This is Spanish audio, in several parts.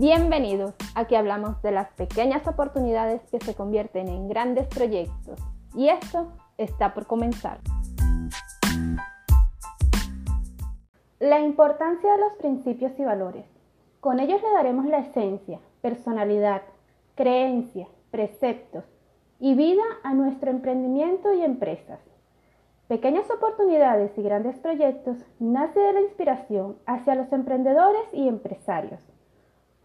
Bienvenidos, aquí hablamos de las pequeñas oportunidades que se convierten en grandes proyectos y esto está por comenzar. La importancia de los principios y valores. Con ellos le daremos la esencia, personalidad, creencias, preceptos y vida a nuestro emprendimiento y empresas. Pequeñas oportunidades y grandes proyectos nace de la inspiración hacia los emprendedores y empresarios.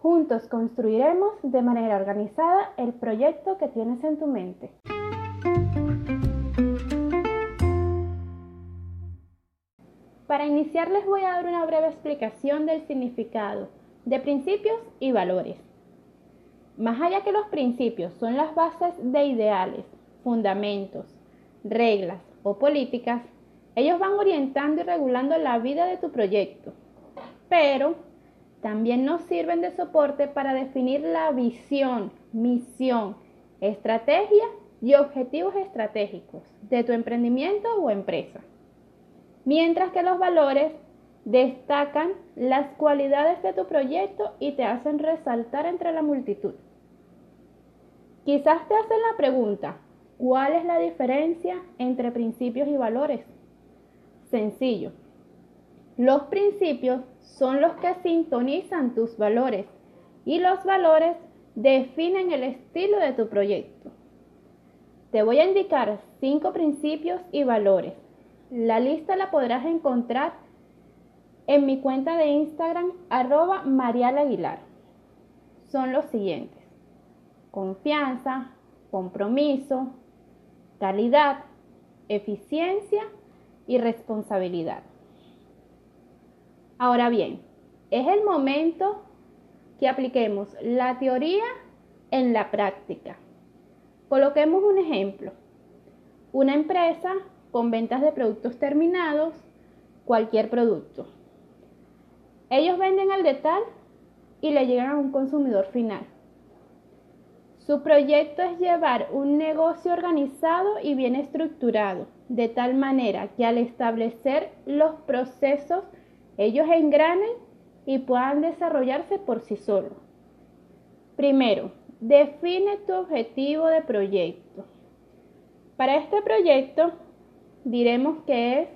Juntos construiremos de manera organizada el proyecto que tienes en tu mente. Para iniciar les voy a dar una breve explicación del significado de principios y valores. Más allá que los principios son las bases de ideales, fundamentos, reglas, o políticas, ellos van orientando y regulando la vida de tu proyecto, pero también nos sirven de soporte para definir la visión, misión, estrategia y objetivos estratégicos de tu emprendimiento o empresa. Mientras que los valores destacan las cualidades de tu proyecto y te hacen resaltar entre la multitud. Quizás te hacen la pregunta, ¿Cuál es la diferencia entre principios y valores? Sencillo. Los principios son los que sintonizan tus valores y los valores definen el estilo de tu proyecto. Te voy a indicar cinco principios y valores. La lista la podrás encontrar en mi cuenta de Instagram arroba Aguilar. Son los siguientes. Confianza, compromiso, calidad, eficiencia y responsabilidad. Ahora bien, es el momento que apliquemos la teoría en la práctica. Coloquemos un ejemplo. Una empresa con ventas de productos terminados, cualquier producto. Ellos venden al detal y le llegan a un consumidor final. Su proyecto es llevar un negocio organizado y bien estructurado, de tal manera que al establecer los procesos ellos engranen y puedan desarrollarse por sí solos. Primero, define tu objetivo de proyecto. Para este proyecto diremos que es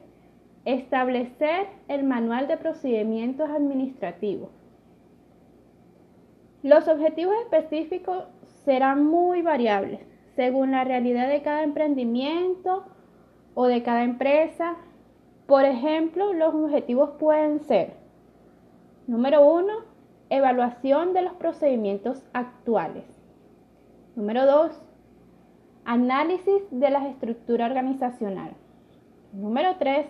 establecer el manual de procedimientos administrativos. Los objetivos específicos serán muy variables según la realidad de cada emprendimiento o de cada empresa. Por ejemplo, los objetivos pueden ser, número uno, evaluación de los procedimientos actuales. Número dos, análisis de la estructura organizacional. Número tres,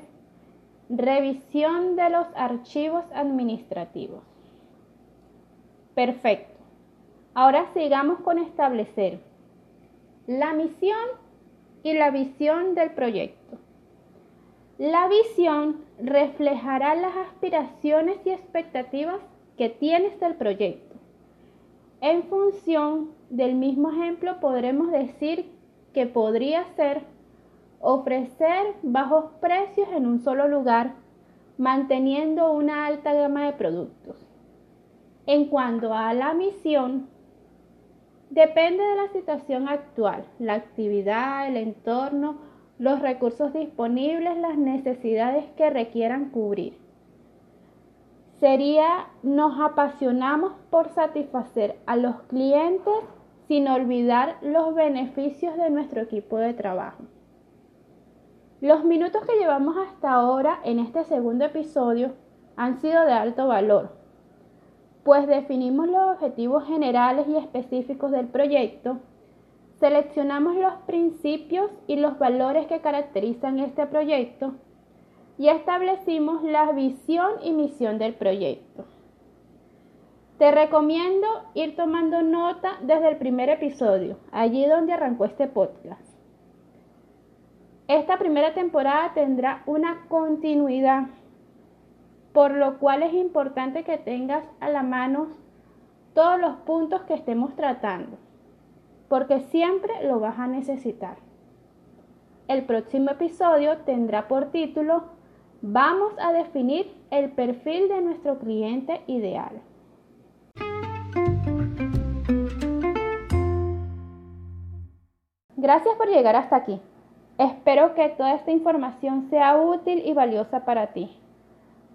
revisión de los archivos administrativos. Perfecto. Ahora sigamos con establecer la misión y la visión del proyecto. La visión reflejará las aspiraciones y expectativas que tienes del proyecto. En función del mismo ejemplo podremos decir que podría ser ofrecer bajos precios en un solo lugar, manteniendo una alta gama de productos. En cuanto a la misión, Depende de la situación actual, la actividad, el entorno, los recursos disponibles, las necesidades que requieran cubrir. Sería, nos apasionamos por satisfacer a los clientes sin olvidar los beneficios de nuestro equipo de trabajo. Los minutos que llevamos hasta ahora en este segundo episodio han sido de alto valor, pues definimos los objetivos generales y específicos del proyecto, seleccionamos los principios y los valores que caracterizan este proyecto y establecimos la visión y misión del proyecto. Te recomiendo ir tomando nota desde el primer episodio, allí donde arrancó este podcast. Esta primera temporada tendrá una continuidad por lo cual es importante que tengas a la mano todos los puntos que estemos tratando, porque siempre lo vas a necesitar. El próximo episodio tendrá por título Vamos a definir el perfil de nuestro cliente ideal. Gracias por llegar hasta aquí. Espero que toda esta información sea útil y valiosa para ti.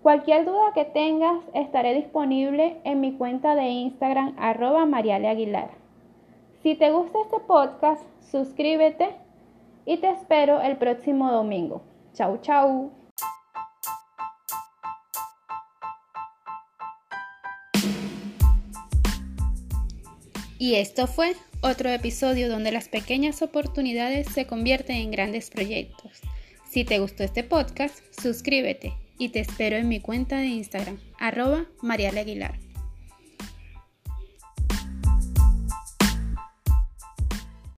Cualquier duda que tengas estaré disponible en mi cuenta de Instagram arroba Mariale Aguilar. Si te gusta este podcast, suscríbete y te espero el próximo domingo. Chau, chau. Y esto fue otro episodio donde las pequeñas oportunidades se convierten en grandes proyectos. Si te gustó este podcast, suscríbete y te espero en mi cuenta de Instagram, arroba Aguilar.